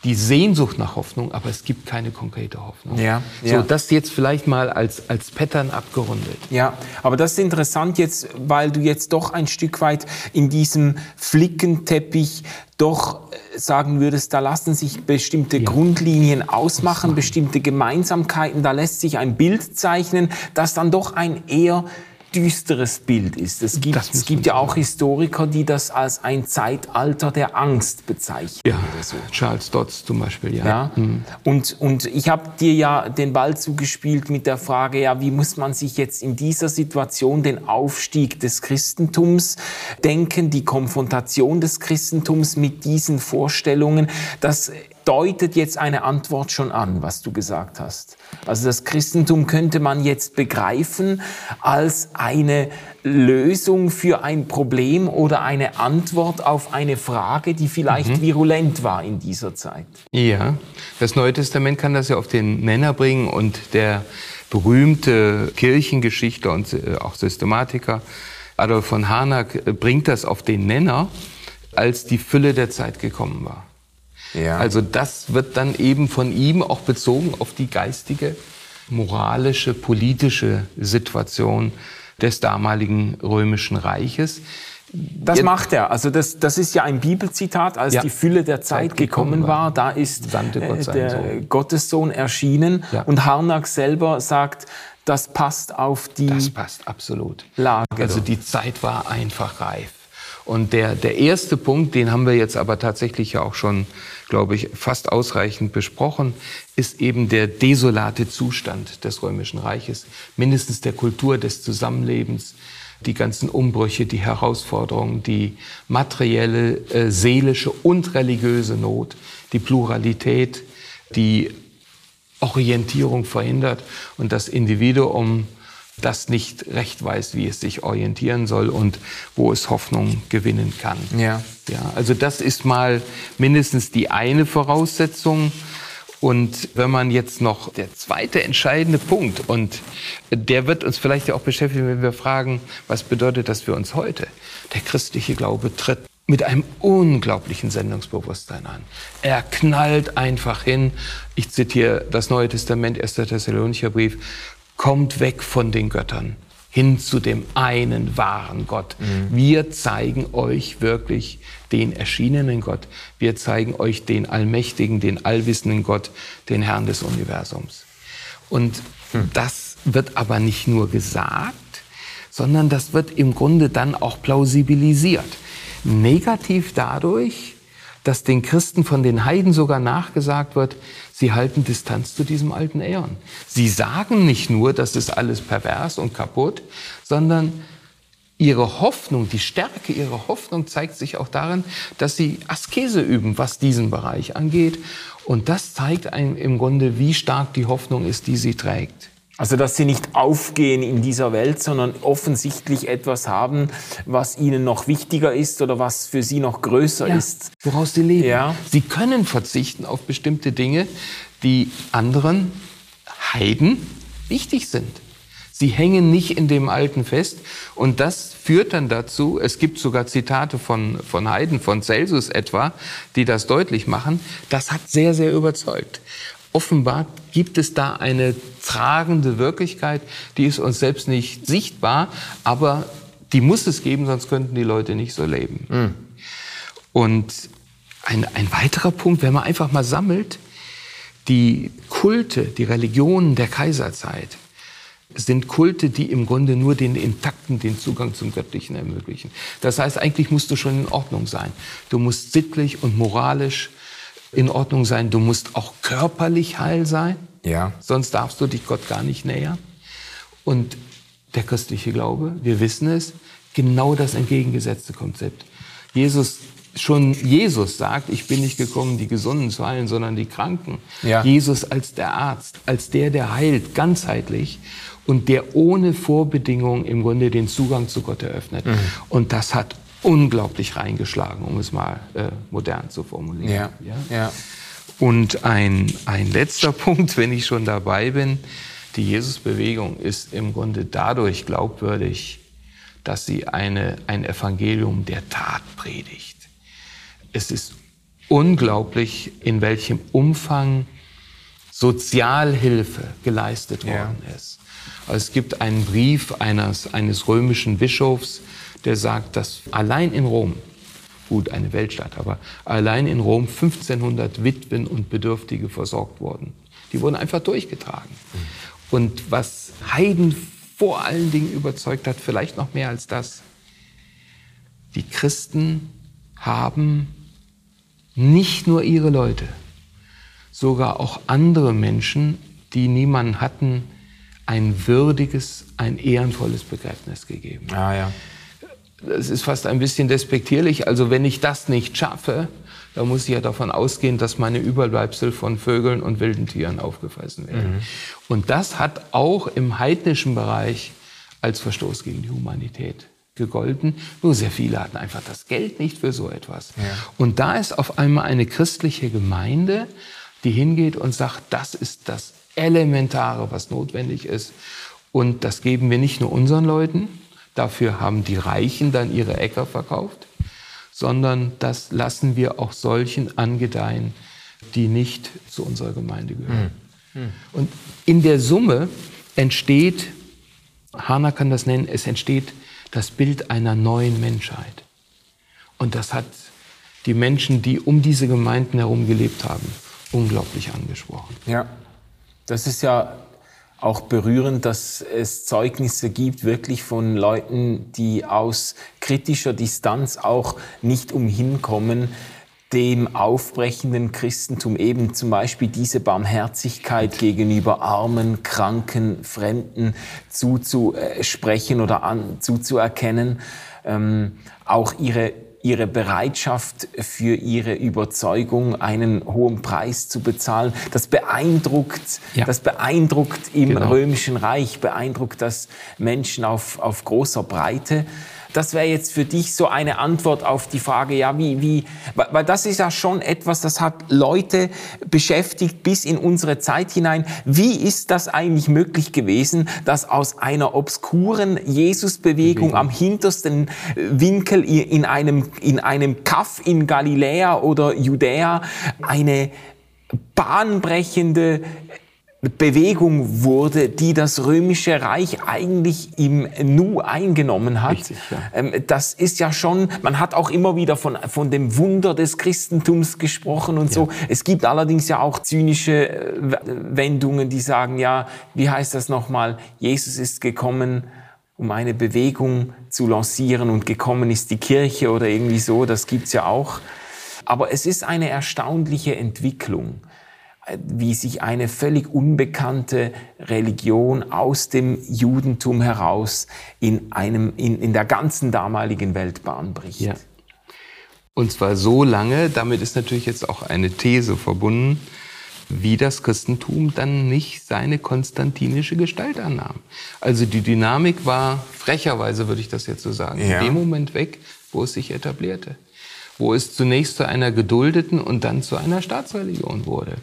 die Sehnsucht nach Hoffnung, aber es gibt keine konkrete Hoffnung. Ja, ja. So, das jetzt vielleicht mal als, als Pattern abgerundet. Ja, aber das ist interessant jetzt, weil du jetzt doch ein Stück weit in diesem Flickenteppich doch äh, sagen würdest, da lassen sich bestimmte ja. Grundlinien ausmachen, bestimmte Gemeinsamkeiten, da lässt sich ein Bild zeichnen, das dann doch ein eher düsteres Bild ist. Es gibt, es gibt ja auch Historiker, die das als ein Zeitalter der Angst bezeichnen. Ja, so. Charles Dodds zum Beispiel, ja. ja? Mhm. Und, und ich habe dir ja den Ball zugespielt mit der Frage, ja, wie muss man sich jetzt in dieser Situation den Aufstieg des Christentums denken, die Konfrontation des Christentums mit diesen Vorstellungen, dass deutet jetzt eine Antwort schon an, was du gesagt hast. Also das Christentum könnte man jetzt begreifen als eine Lösung für ein Problem oder eine Antwort auf eine Frage, die vielleicht mhm. virulent war in dieser Zeit. Ja, das Neue Testament kann das ja auf den Nenner bringen und der berühmte Kirchengeschichter und äh, auch Systematiker Adolf von Harnack äh, bringt das auf den Nenner, als die Fülle der Zeit gekommen war. Ja. Also das wird dann eben von ihm auch bezogen auf die geistige, moralische, politische Situation des damaligen römischen Reiches. Das Jetzt, macht er. Also das, das ist ja ein Bibelzitat, als ja. die Fülle der Zeit, Zeit gekommen war. Da ist Gott äh, der Sohn. Gottessohn erschienen. Ja. Und Harnack selber sagt, das passt auf die Das passt absolut. Lage. Also die Zeit war einfach reif. Und der, der erste Punkt, den haben wir jetzt aber tatsächlich ja auch schon, glaube ich, fast ausreichend besprochen, ist eben der desolate Zustand des Römischen Reiches, mindestens der Kultur des Zusammenlebens, die ganzen Umbrüche, die Herausforderungen, die materielle, äh, seelische und religiöse Not, die Pluralität, die Orientierung verhindert und das Individuum das nicht recht weiß, wie es sich orientieren soll und wo es Hoffnung gewinnen kann. Ja. Ja, also das ist mal mindestens die eine Voraussetzung. Und wenn man jetzt noch der zweite entscheidende Punkt, und der wird uns vielleicht ja auch beschäftigen, wenn wir fragen, was bedeutet das für uns heute? Der christliche Glaube tritt mit einem unglaublichen Sendungsbewusstsein an. Er knallt einfach hin. Ich zitiere das Neue Testament, 1. Thessalonicher Brief kommt weg von den Göttern hin zu dem einen wahren Gott. Mhm. Wir zeigen euch wirklich den erschienenen Gott. Wir zeigen euch den allmächtigen, den allwissenden Gott, den Herrn des Universums. Und mhm. das wird aber nicht nur gesagt, sondern das wird im Grunde dann auch plausibilisiert. Negativ dadurch, dass den Christen von den Heiden sogar nachgesagt wird, Sie halten Distanz zu diesem alten Äon. Sie sagen nicht nur, das ist alles pervers und kaputt, sondern ihre Hoffnung, die Stärke ihrer Hoffnung zeigt sich auch darin, dass sie Askese üben, was diesen Bereich angeht. Und das zeigt einem im Grunde, wie stark die Hoffnung ist, die sie trägt. Also, dass sie nicht aufgehen in dieser Welt, sondern offensichtlich etwas haben, was ihnen noch wichtiger ist oder was für sie noch größer ja, ist. Woraus sie leben. Ja. Sie können verzichten auf bestimmte Dinge, die anderen Heiden wichtig sind. Sie hängen nicht in dem Alten fest. Und das führt dann dazu, es gibt sogar Zitate von, von Haydn, von Celsus etwa, die das deutlich machen. Das hat sehr, sehr überzeugt. Offenbar gibt es da eine tragende Wirklichkeit, die ist uns selbst nicht sichtbar, aber die muss es geben, sonst könnten die Leute nicht so leben. Mhm. Und ein, ein weiterer Punkt, wenn man einfach mal sammelt, die Kulte, die Religionen der Kaiserzeit sind Kulte, die im Grunde nur den Intakten den Zugang zum Göttlichen ermöglichen. Das heißt, eigentlich musst du schon in Ordnung sein. Du musst sittlich und moralisch in Ordnung sein. Du musst auch körperlich heil sein. Ja. Sonst darfst du dich Gott gar nicht nähern. Und der christliche Glaube, wir wissen es, genau das entgegengesetzte Konzept. Jesus schon Jesus sagt, ich bin nicht gekommen, die Gesunden zu heilen, sondern die Kranken. Ja. Jesus als der Arzt, als der, der heilt, ganzheitlich und der ohne Vorbedingung im Grunde den Zugang zu Gott eröffnet. Mhm. Und das hat unglaublich reingeschlagen, um es mal äh, modern zu formulieren. Ja. Ja? ja. Und ein, ein letzter <laughs> Punkt, wenn ich schon dabei bin, die Jesusbewegung ist im Grunde dadurch glaubwürdig, dass sie eine, ein Evangelium der Tat predigt. Es ist unglaublich, in welchem Umfang Sozialhilfe geleistet worden ja. ist. Also es gibt einen Brief eines, eines römischen Bischofs, der sagt, dass allein in Rom, gut, eine Weltstadt, aber allein in Rom 1500 Witwen und Bedürftige versorgt wurden. Die wurden einfach durchgetragen. Und was Heiden vor allen Dingen überzeugt hat, vielleicht noch mehr als das, die Christen haben nicht nur ihre Leute, sogar auch andere Menschen, die niemanden hatten, ein würdiges, ein ehrenvolles Begräbnis gegeben. Ah, ja. Das ist fast ein bisschen despektierlich. Also wenn ich das nicht schaffe, dann muss ich ja davon ausgehen, dass meine Überbleibsel von Vögeln und wilden Tieren aufgefressen werden. Mhm. Und das hat auch im heidnischen Bereich als Verstoß gegen die Humanität gegolten. Nur sehr viele hatten einfach das Geld nicht für so etwas. Ja. Und da ist auf einmal eine christliche Gemeinde, die hingeht und sagt, das ist das Elementare, was notwendig ist. Und das geben wir nicht nur unseren Leuten, dafür haben die Reichen dann ihre Äcker verkauft, sondern das lassen wir auch solchen angedeihen, die nicht zu unserer Gemeinde gehören. Hm. Hm. Und in der Summe entsteht, Hana kann das nennen, es entsteht das Bild einer neuen Menschheit. Und das hat die Menschen, die um diese Gemeinden herum gelebt haben, unglaublich angesprochen. Ja. Das ist ja auch berührend, dass es Zeugnisse gibt, wirklich von Leuten, die aus kritischer Distanz auch nicht umhinkommen, dem aufbrechenden Christentum eben zum Beispiel diese Barmherzigkeit gegenüber Armen, Kranken, Fremden zuzusprechen oder an, zuzuerkennen, ähm, auch ihre ihre Bereitschaft für ihre Überzeugung einen hohen Preis zu bezahlen. Das beeindruckt, ja. das beeindruckt im genau. römischen Reich, beeindruckt das Menschen auf, auf großer Breite. Das wäre jetzt für dich so eine Antwort auf die Frage, ja, wie, wie, weil das ist ja schon etwas, das hat Leute beschäftigt bis in unsere Zeit hinein. Wie ist das eigentlich möglich gewesen, dass aus einer obskuren Jesusbewegung am hintersten Winkel in einem, in einem Kaff in Galiläa oder Judäa eine bahnbrechende Bewegung wurde, die das römische Reich eigentlich im Nu eingenommen hat. Richtig, ja. Ähm, das ist ja schon, man hat auch immer wieder von, von dem Wunder des Christentums gesprochen und ja. so. Es gibt allerdings ja auch zynische äh, Wendungen, die sagen, ja, wie heißt das nochmal? Jesus ist gekommen, um eine Bewegung zu lancieren und gekommen ist die Kirche oder irgendwie so. Das gibt's ja auch. Aber es ist eine erstaunliche Entwicklung. Wie sich eine völlig unbekannte Religion aus dem Judentum heraus in, einem, in, in der ganzen damaligen Welt Bahn bricht. Ja. Und zwar so lange, damit ist natürlich jetzt auch eine These verbunden, wie das Christentum dann nicht seine konstantinische Gestalt annahm. Also die Dynamik war frecherweise, würde ich das jetzt so sagen, ja. in dem Moment weg, wo es sich etablierte. Wo es zunächst zu einer geduldeten und dann zu einer Staatsreligion wurde.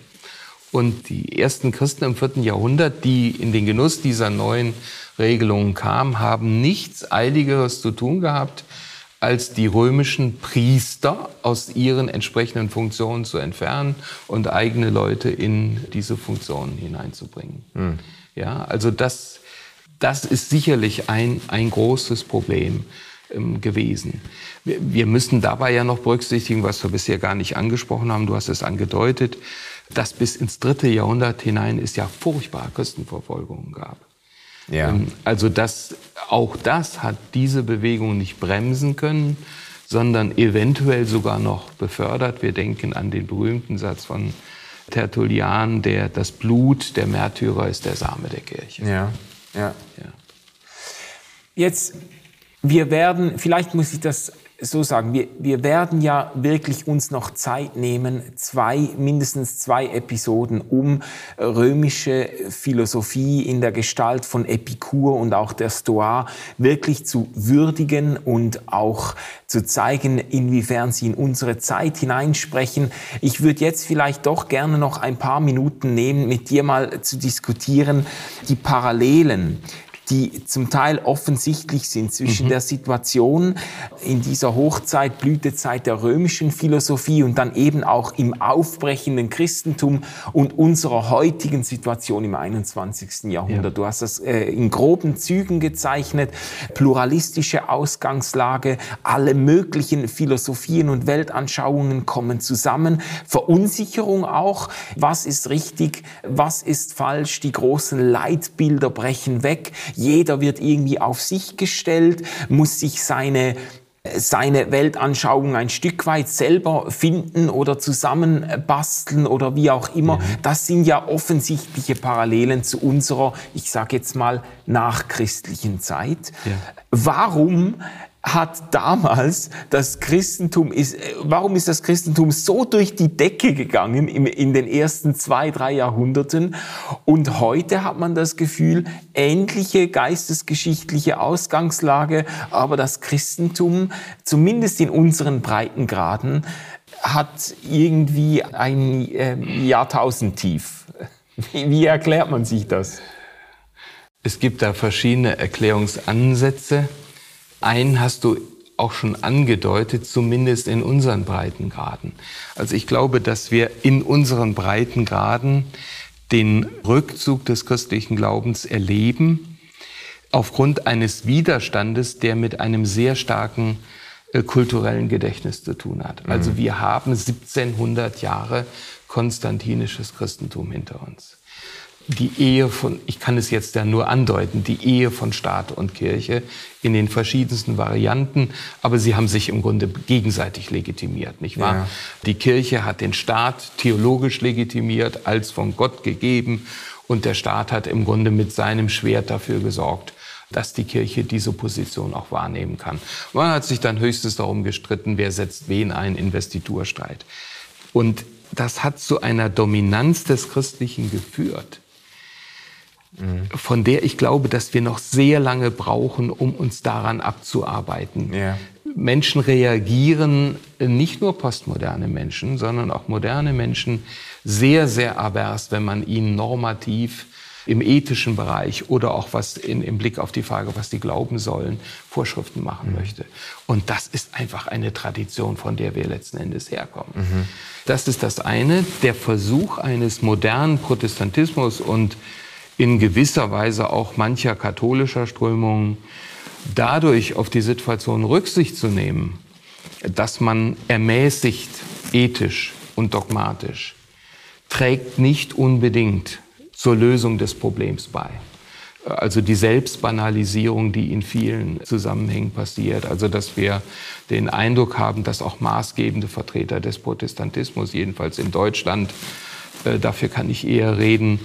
Und die ersten Christen im vierten Jahrhundert, die in den Genuss dieser neuen Regelungen kamen, haben nichts Eiligeres zu tun gehabt, als die römischen Priester aus ihren entsprechenden Funktionen zu entfernen und eigene Leute in diese Funktionen hineinzubringen. Hm. Ja, also das, das ist sicherlich ein, ein großes Problem ähm, gewesen. Wir, wir müssen dabei ja noch berücksichtigen, was wir bisher gar nicht angesprochen haben, du hast es angedeutet, dass bis ins dritte Jahrhundert hinein es ja furchtbare Christenverfolgungen gab. Ja. Ähm, also das, auch das hat diese Bewegung nicht bremsen können, sondern eventuell sogar noch befördert. Wir denken an den berühmten Satz von Tertullian, der das Blut der Märtyrer ist der Same der Kirche. Ja, ja. ja. Jetzt, wir werden, vielleicht muss ich das so sagen, wir, wir werden ja wirklich uns noch Zeit nehmen, zwei, mindestens zwei Episoden, um römische Philosophie in der Gestalt von Epikur und auch der Stoa wirklich zu würdigen und auch zu zeigen, inwiefern sie in unsere Zeit hineinsprechen. Ich würde jetzt vielleicht doch gerne noch ein paar Minuten nehmen, mit dir mal zu diskutieren, die Parallelen, die zum Teil offensichtlich sind zwischen mhm. der Situation in dieser Hochzeit, Blütezeit der römischen Philosophie und dann eben auch im aufbrechenden Christentum und unserer heutigen Situation im 21. Jahrhundert. Ja. Du hast das äh, in groben Zügen gezeichnet, pluralistische Ausgangslage, alle möglichen Philosophien und Weltanschauungen kommen zusammen, Verunsicherung auch, was ist richtig, was ist falsch, die großen Leitbilder brechen weg, jeder wird irgendwie auf sich gestellt, muss sich seine seine Weltanschauung ein Stück weit selber finden oder zusammenbasteln oder wie auch immer. Ja. Das sind ja offensichtliche Parallelen zu unserer, ich sage jetzt mal, nachchristlichen Zeit. Ja. Warum hat damals das Christentum ist, warum ist das Christentum so durch die Decke gegangen in, in den ersten zwei, drei Jahrhunderten? Und heute hat man das Gefühl, ähnliche geistesgeschichtliche Ausgangslage, aber das Christentum, zumindest in unseren Breitengraden, hat irgendwie ein äh, Jahrtausendtief. Wie, wie erklärt man sich das? Es gibt da verschiedene Erklärungsansätze. Einen hast du auch schon angedeutet, zumindest in unseren Breitengraden. Also ich glaube, dass wir in unseren Breitengraden den Rückzug des christlichen Glaubens erleben, aufgrund eines Widerstandes, der mit einem sehr starken äh, kulturellen Gedächtnis zu tun hat. Also mhm. wir haben 1700 Jahre konstantinisches Christentum hinter uns die Ehe von, ich kann es jetzt ja nur andeuten, die Ehe von Staat und Kirche in den verschiedensten Varianten, aber sie haben sich im Grunde gegenseitig legitimiert, nicht wahr? Ja. Die Kirche hat den Staat theologisch legitimiert, als von Gott gegeben und der Staat hat im Grunde mit seinem Schwert dafür gesorgt, dass die Kirche diese Position auch wahrnehmen kann. Man hat sich dann höchstens darum gestritten, wer setzt wen ein, Investiturstreit. Und das hat zu einer Dominanz des Christlichen geführt von der ich glaube, dass wir noch sehr lange brauchen, um uns daran abzuarbeiten. Ja. Menschen reagieren, nicht nur postmoderne Menschen, sondern auch moderne Menschen, sehr, sehr avers, wenn man ihnen normativ im ethischen Bereich oder auch was in, im Blick auf die Frage, was die glauben sollen, Vorschriften machen mhm. möchte. Und das ist einfach eine Tradition, von der wir letzten Endes herkommen. Mhm. Das ist das eine. Der Versuch eines modernen Protestantismus und in gewisser Weise auch mancher katholischer Strömungen dadurch auf die Situation Rücksicht zu nehmen, dass man ermäßigt ethisch und dogmatisch, trägt nicht unbedingt zur Lösung des Problems bei. Also die Selbstbanalisierung, die in vielen Zusammenhängen passiert. Also dass wir den Eindruck haben, dass auch maßgebende Vertreter des Protestantismus, jedenfalls in Deutschland, äh, dafür kann ich eher reden,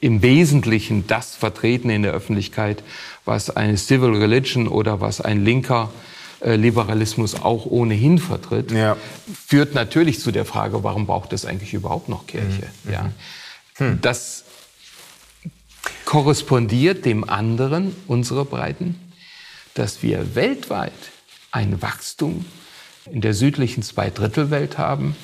im Wesentlichen das vertreten in der Öffentlichkeit, was eine Civil Religion oder was ein linker äh, Liberalismus auch ohnehin vertritt, ja. führt natürlich zu der Frage, warum braucht es eigentlich überhaupt noch Kirche? Mhm. Ja. Hm. Das korrespondiert dem anderen, unsere Breiten, dass wir weltweit ein Wachstum in der südlichen Zweidrittelwelt haben,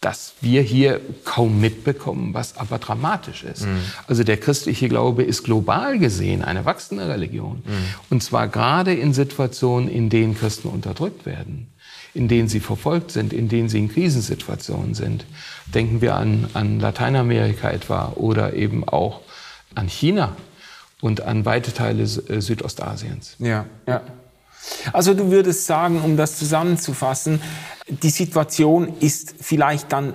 das wir hier kaum mitbekommen, was aber dramatisch ist. Mhm. Also der christliche Glaube ist global gesehen eine wachsende Religion. Mhm. Und zwar gerade in Situationen, in denen Christen unterdrückt werden, in denen sie verfolgt sind, in denen sie in Krisensituationen sind. Denken wir an, an Lateinamerika etwa oder eben auch an China und an weite Teile äh, Südostasiens. Ja, ja. Also du würdest sagen, um das zusammenzufassen, die Situation ist vielleicht dann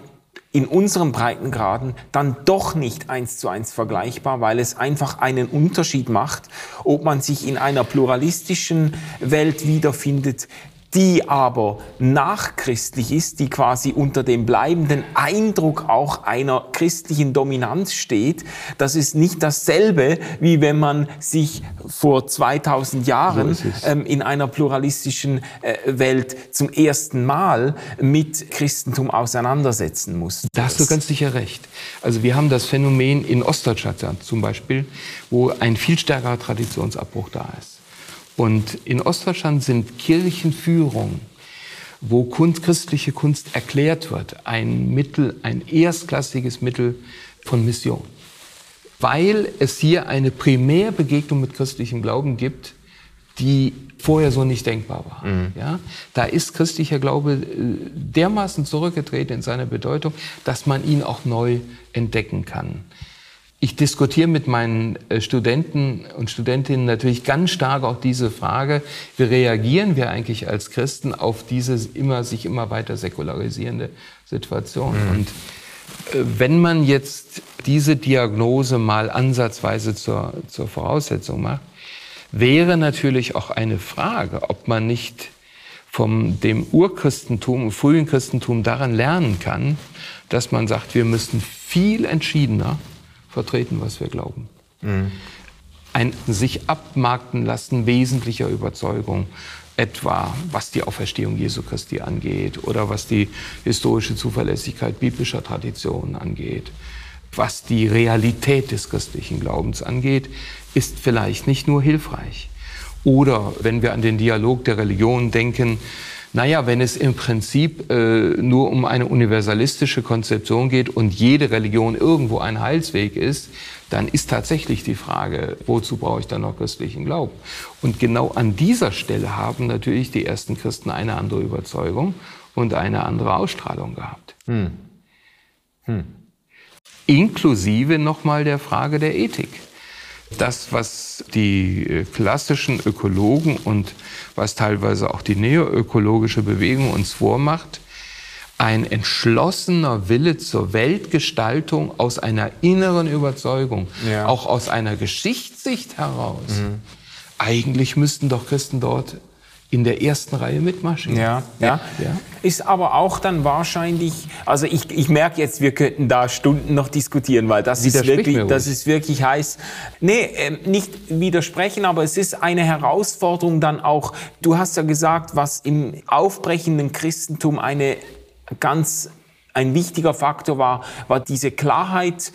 in unserem Breitengraden dann doch nicht eins zu eins vergleichbar, weil es einfach einen Unterschied macht, ob man sich in einer pluralistischen Welt wiederfindet, die aber nachchristlich ist, die quasi unter dem bleibenden Eindruck auch einer christlichen Dominanz steht. Das ist nicht dasselbe, wie wenn man sich vor 2000 Jahren ähm, in einer pluralistischen äh, Welt zum ersten Mal mit Christentum auseinandersetzen muss. Da hast du ganz sicher recht. Also wir haben das Phänomen in Ostdeutschland zum Beispiel, wo ein viel stärkerer Traditionsabbruch da ist. Und in Ostdeutschland sind Kirchenführungen, wo Kunst, christliche Kunst erklärt wird, ein Mittel, ein erstklassiges Mittel von Mission. Weil es hier eine Primärbegegnung mit christlichem Glauben gibt, die vorher so nicht denkbar war. Mhm. Ja? Da ist christlicher Glaube äh, dermaßen zurückgetreten in seiner Bedeutung, dass man ihn auch neu entdecken kann. Ich diskutiere mit meinen äh, Studenten und Studentinnen natürlich ganz stark auch diese Frage, wie reagieren wir eigentlich als Christen auf diese immer, sich immer weiter säkularisierende Situation? Mhm. Und äh, wenn man jetzt diese Diagnose mal ansatzweise zur, zur Voraussetzung macht, wäre natürlich auch eine Frage, ob man nicht vom dem Urchristentum, frühen Christentum daran lernen kann, dass man sagt, wir müssen viel entschiedener vertreten, was wir glauben. Mhm. Ein sich abmarkten lassen wesentlicher Überzeugung, etwa was die Auferstehung Jesu Christi angeht oder was die historische Zuverlässigkeit biblischer Traditionen angeht, was die Realität des christlichen Glaubens angeht, ist vielleicht nicht nur hilfreich. Oder wenn wir an den Dialog der Religion denken, naja, wenn es im Prinzip äh, nur um eine universalistische Konzeption geht und jede Religion irgendwo ein Heilsweg ist, dann ist tatsächlich die Frage, wozu brauche ich dann noch christlichen Glauben? Und genau an dieser Stelle haben natürlich die ersten Christen eine andere Überzeugung und eine andere Ausstrahlung gehabt. Hm. Hm. Inklusive nochmal der Frage der Ethik. Das, was die äh, klassischen Ökologen und was teilweise auch die neoökologische Bewegung uns vormacht, ein entschlossener Wille zur Weltgestaltung aus einer inneren Überzeugung, ja. auch aus einer Geschichtssicht heraus. Mhm. Eigentlich müssten doch Christen dort in der ersten Reihe mitmarschieren. Ja, ja, ja. Ist aber auch dann wahrscheinlich, also ich, ich merke jetzt, wir könnten da Stunden noch diskutieren, weil das ist wirklich, das ist wirklich heiß. Nee, äh, nicht widersprechen, aber es ist eine Herausforderung dann auch. Du hast ja gesagt, was im aufbrechenden Christentum eine ganz ein wichtiger Faktor war, war diese Klarheit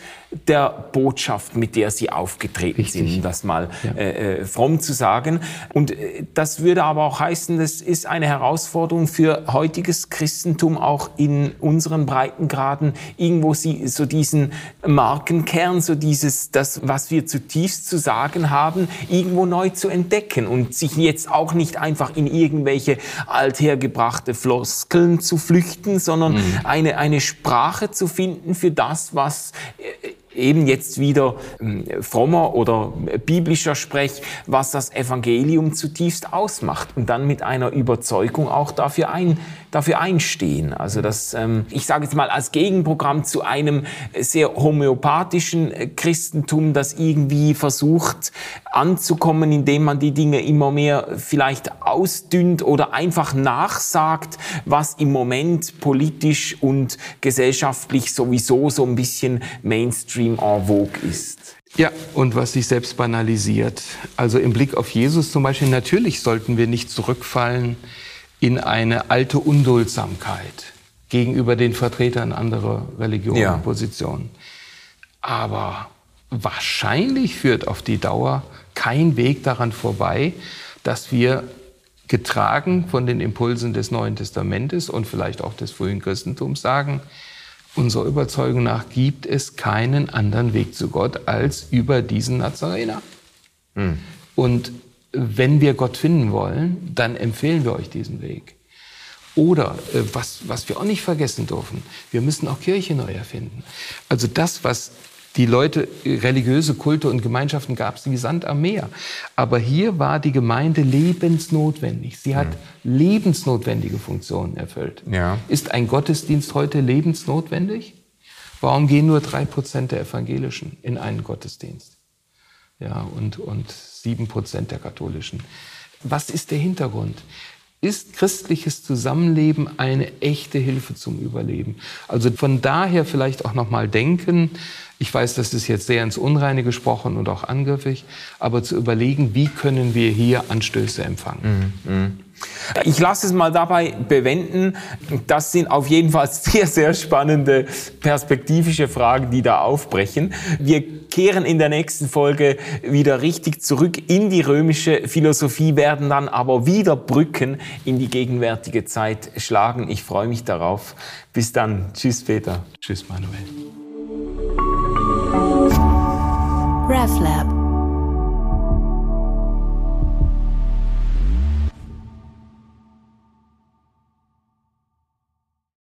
der Botschaft, mit der sie aufgetreten Richtig. sind, um das mal ja. äh, äh fromm zu sagen. Und äh, das würde aber auch heißen, das ist eine Herausforderung für heutiges Christentum auch in unseren Breitengraden, irgendwo sie, so diesen Markenkern, so dieses, das, was wir zutiefst zu sagen haben, irgendwo neu zu entdecken und sich jetzt auch nicht einfach in irgendwelche althergebrachte Floskeln zu flüchten, sondern mhm. eine, eine Sprache zu finden für das, was äh, eben jetzt wieder ähm, frommer oder biblischer Sprech, was das Evangelium zutiefst ausmacht und dann mit einer Überzeugung auch dafür, ein, dafür einstehen. Also das, ähm, ich sage jetzt mal als Gegenprogramm zu einem sehr homöopathischen äh, Christentum, das irgendwie versucht anzukommen, indem man die Dinge immer mehr vielleicht ausdünnt oder einfach nachsagt, was im Moment politisch und gesellschaftlich sowieso so ein bisschen Mainstream en vogue ist. Ja, und was sich selbst banalisiert. Also im Blick auf Jesus zum Beispiel, natürlich sollten wir nicht zurückfallen in eine alte Unduldsamkeit gegenüber den Vertretern anderer Religionen ja. und Positionen. Aber wahrscheinlich führt auf die Dauer kein Weg daran vorbei, dass wir getragen von den Impulsen des Neuen Testamentes und vielleicht auch des frühen Christentums sagen, unserer Überzeugung nach gibt es keinen anderen Weg zu Gott als über diesen Nazarener. Hm. Und wenn wir Gott finden wollen, dann empfehlen wir euch diesen Weg. Oder äh, was, was wir auch nicht vergessen dürfen, wir müssen auch Kirche neu erfinden. Also das, was die Leute, religiöse Kulte und Gemeinschaften gab es wie Sand am Meer. Aber hier war die Gemeinde lebensnotwendig. Sie hat mhm. lebensnotwendige Funktionen erfüllt. Ja. Ist ein Gottesdienst heute lebensnotwendig? Warum gehen nur drei Prozent der Evangelischen in einen Gottesdienst? Ja, und, und sieben Prozent der Katholischen. Was ist der Hintergrund? ist christliches Zusammenleben eine echte Hilfe zum Überleben. Also von daher vielleicht auch noch mal denken, ich weiß, das ist jetzt sehr ins Unreine gesprochen und auch angriffig, aber zu überlegen, wie können wir hier Anstöße empfangen. Mhm. mhm. Ich lasse es mal dabei bewenden. Das sind auf jeden Fall <laughs> sehr, sehr spannende perspektivische Fragen, die da aufbrechen. Wir kehren in der nächsten Folge wieder richtig zurück in die römische Philosophie, werden dann aber wieder Brücken in die gegenwärtige Zeit schlagen. Ich freue mich darauf. Bis dann. Tschüss, Peter. Tschüss, Manuel. RevLab.